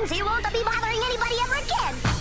means he won't be bothering anybody ever again.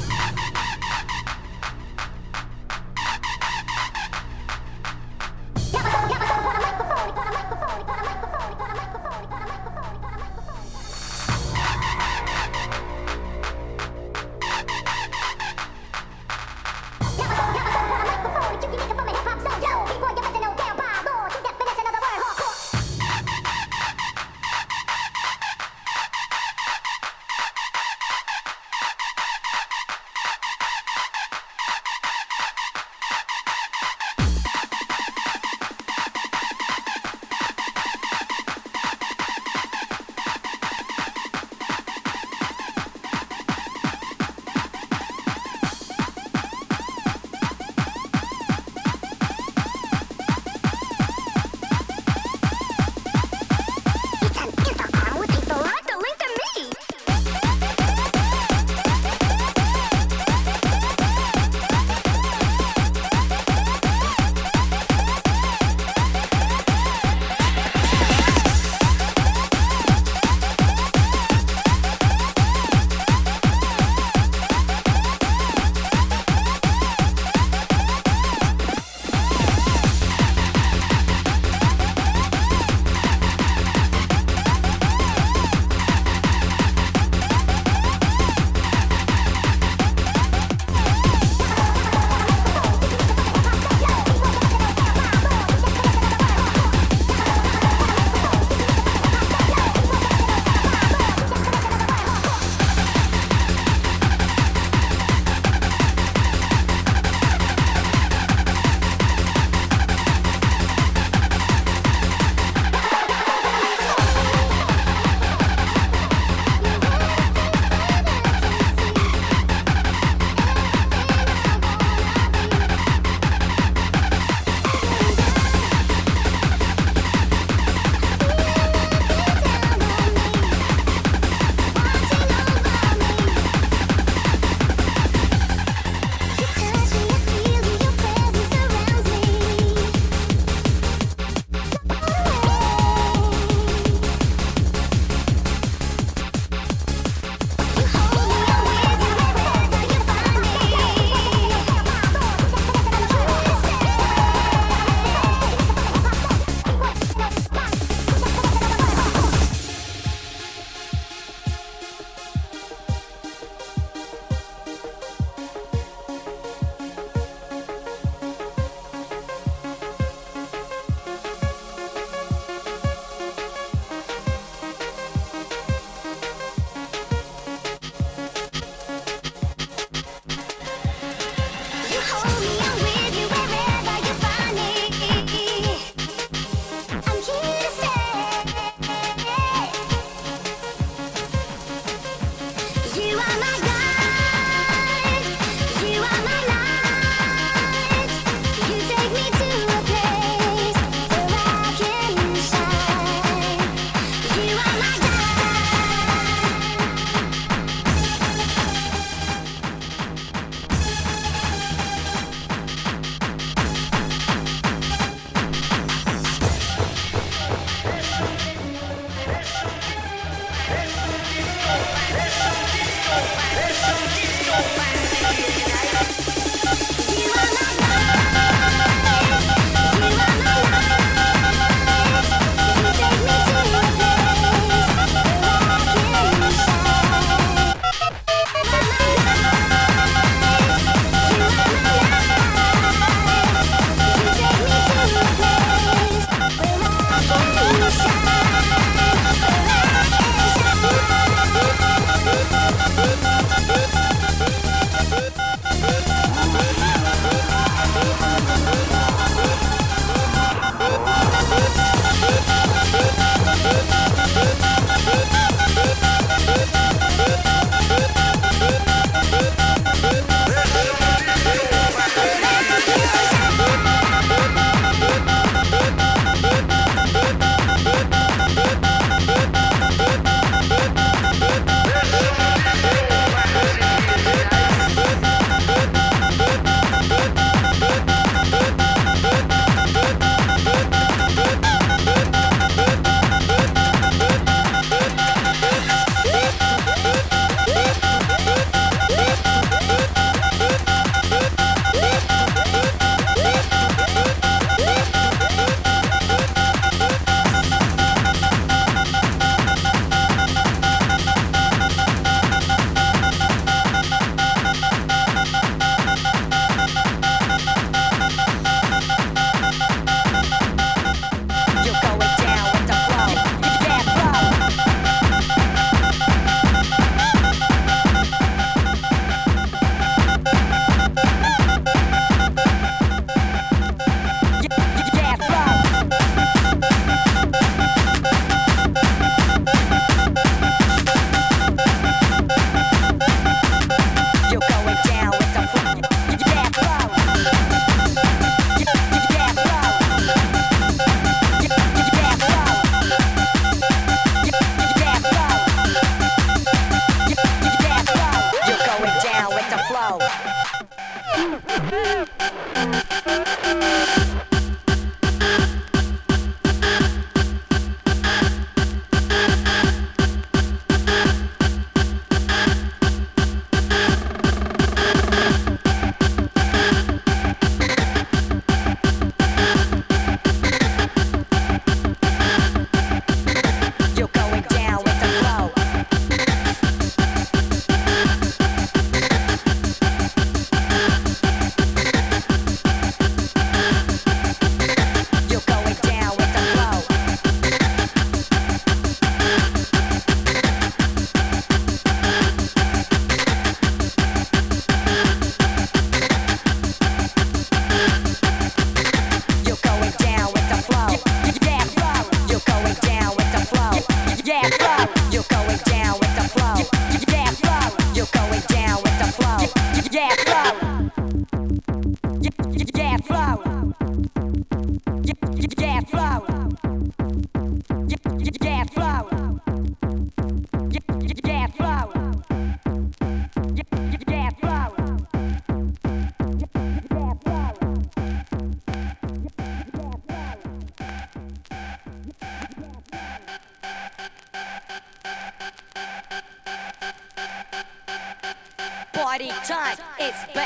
But.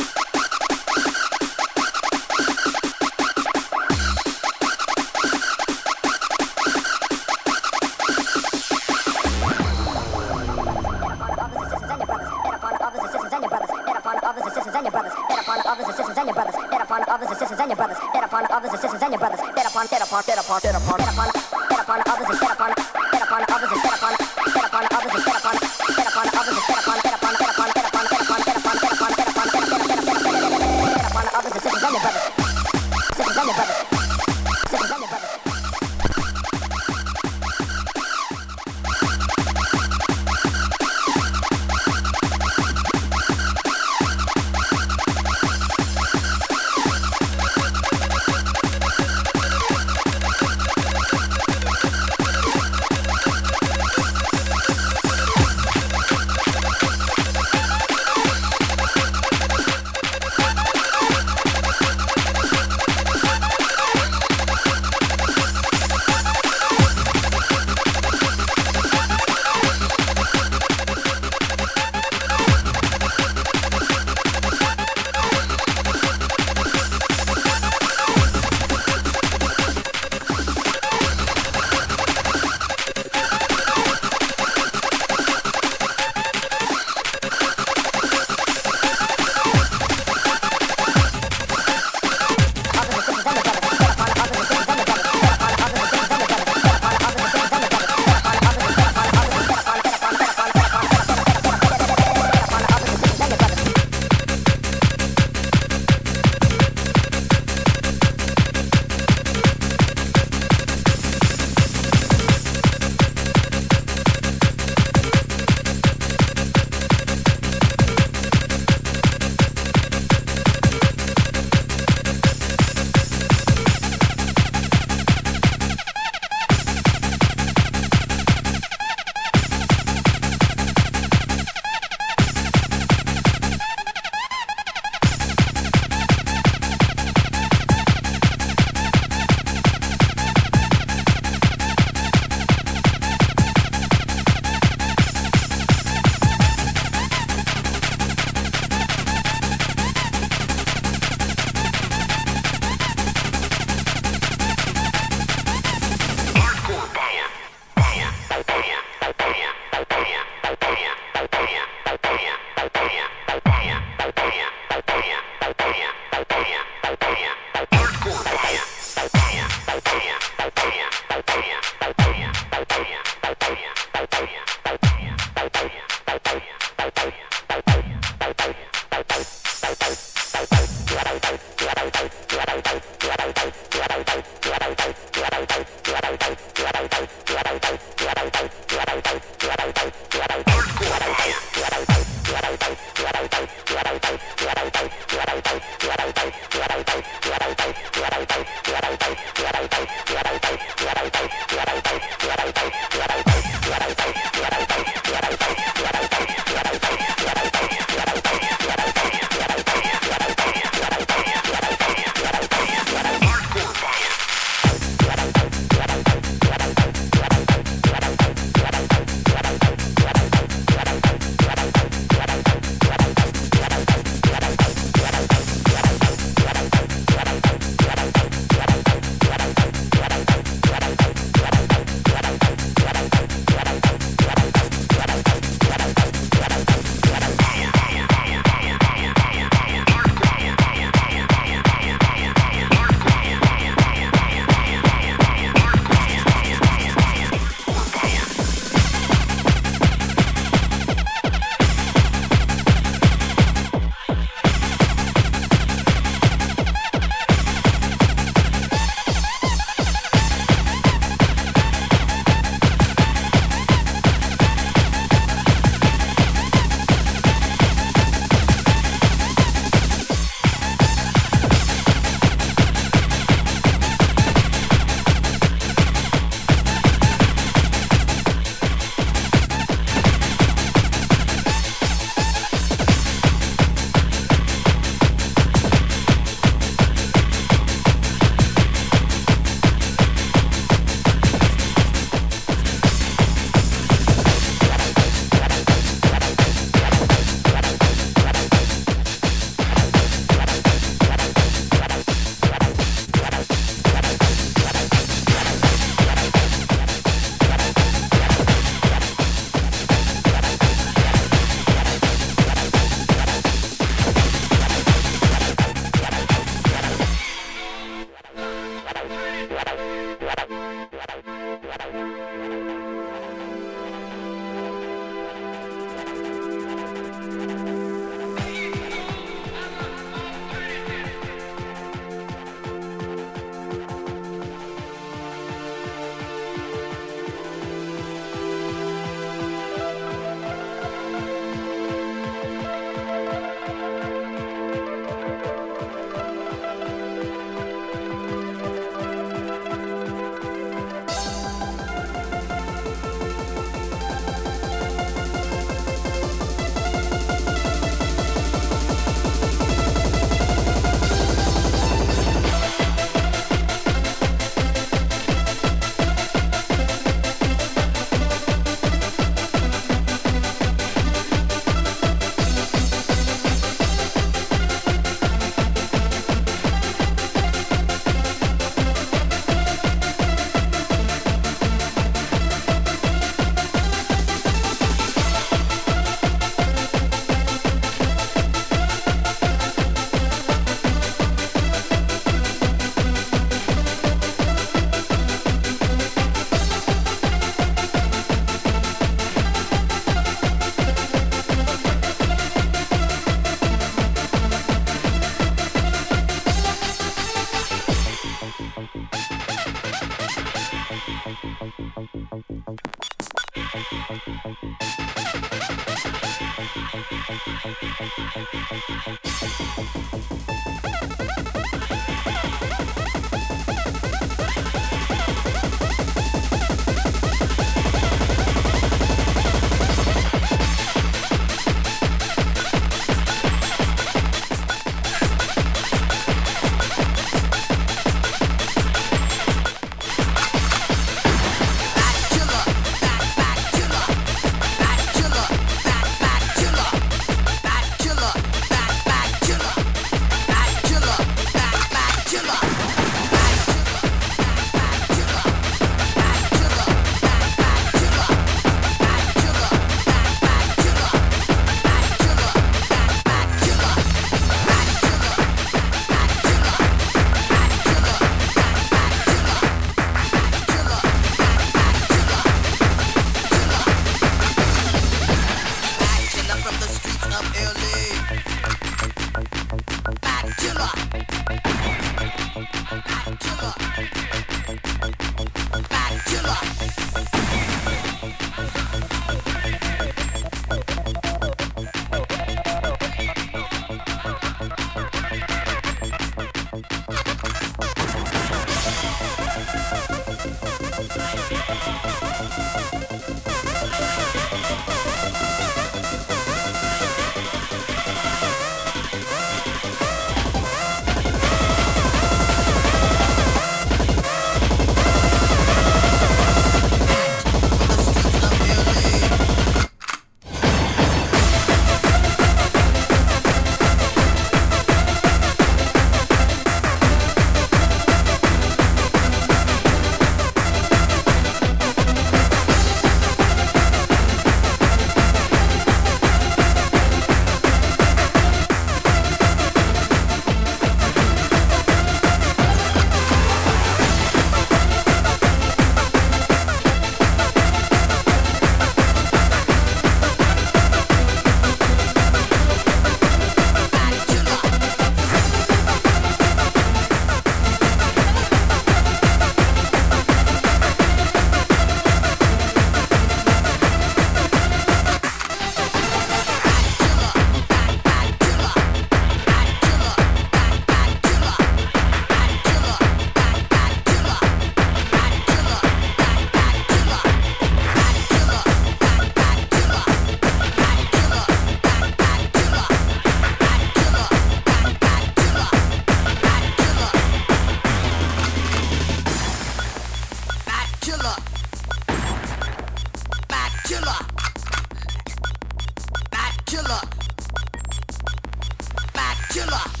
进了。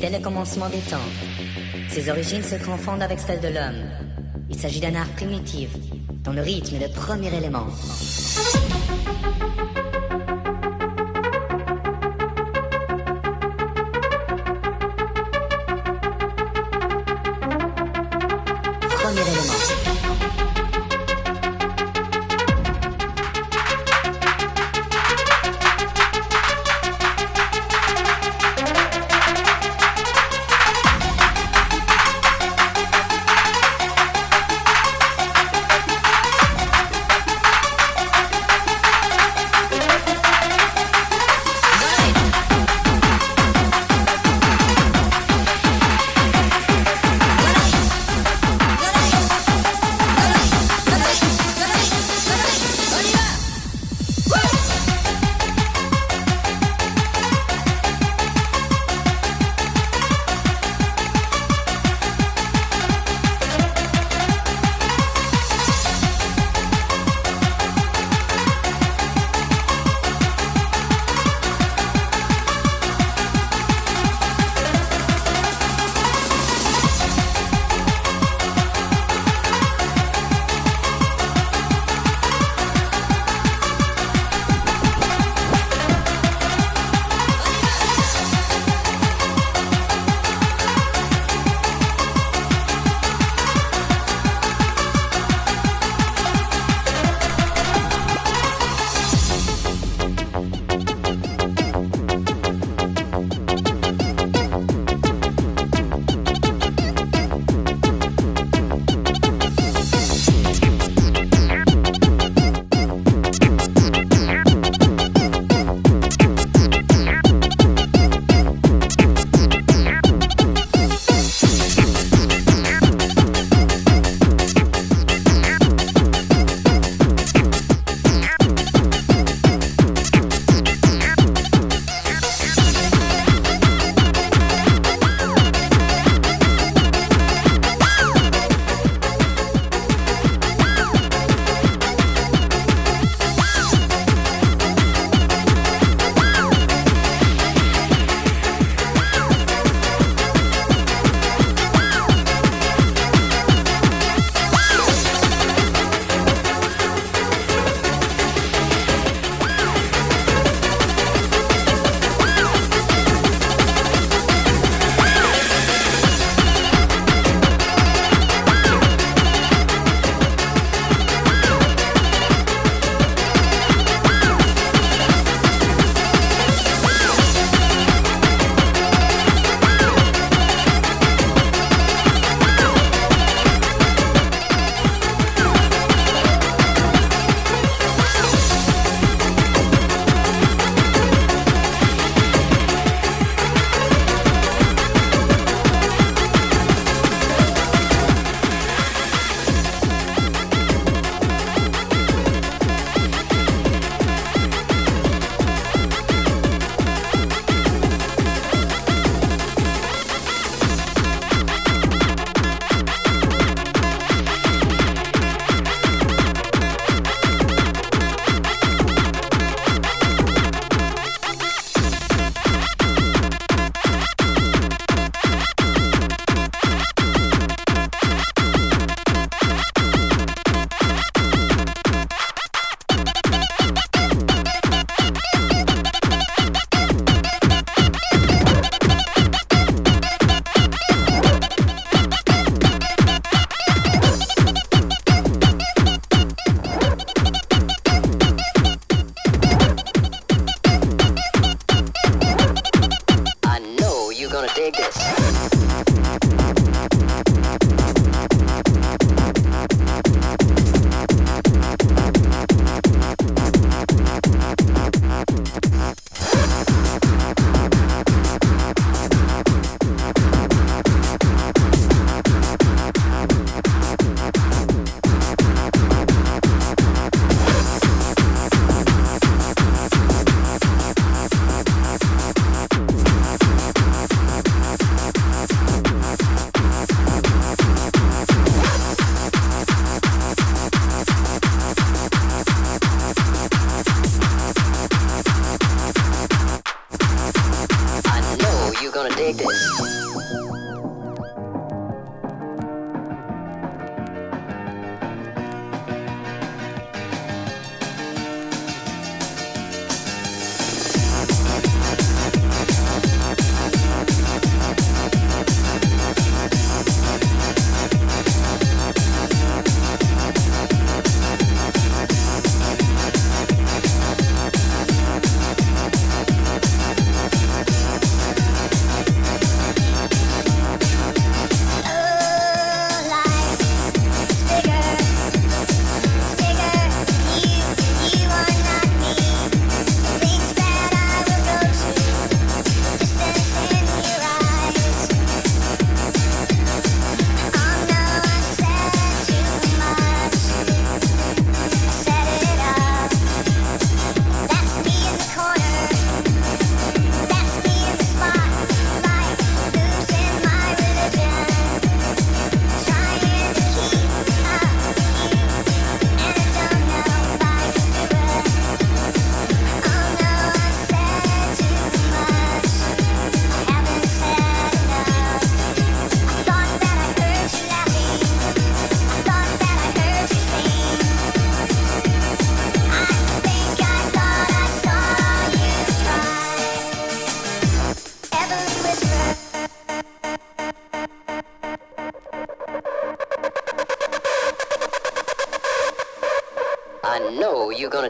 dès le commencement des temps. Ses origines se confondent avec celles de l'homme. Il s'agit d'un art primitif, dont le rythme est le premier élément.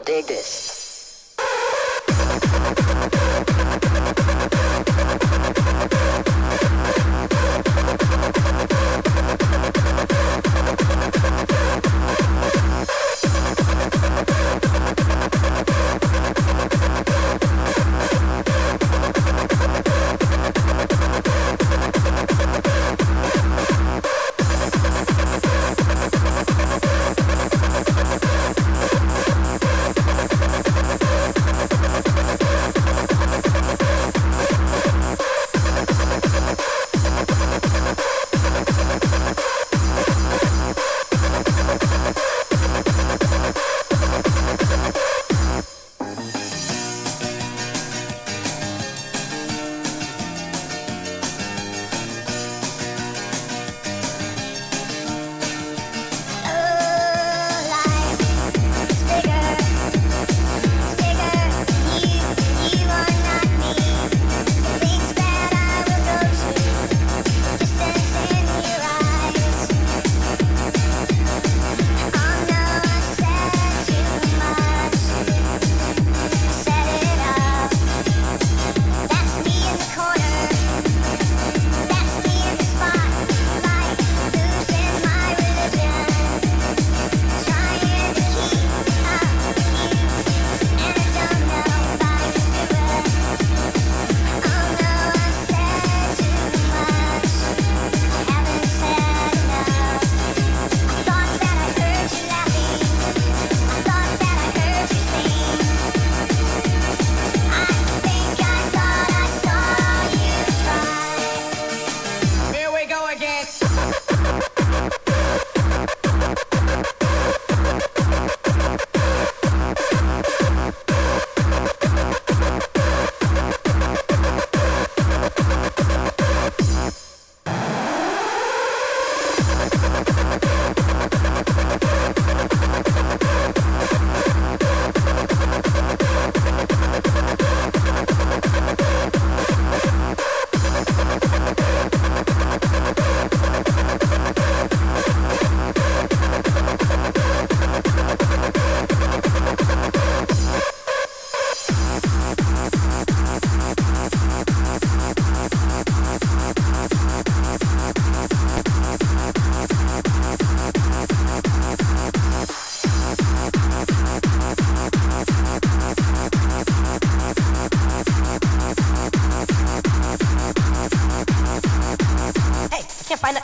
Dig this.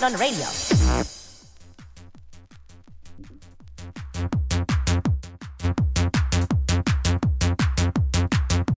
On radio.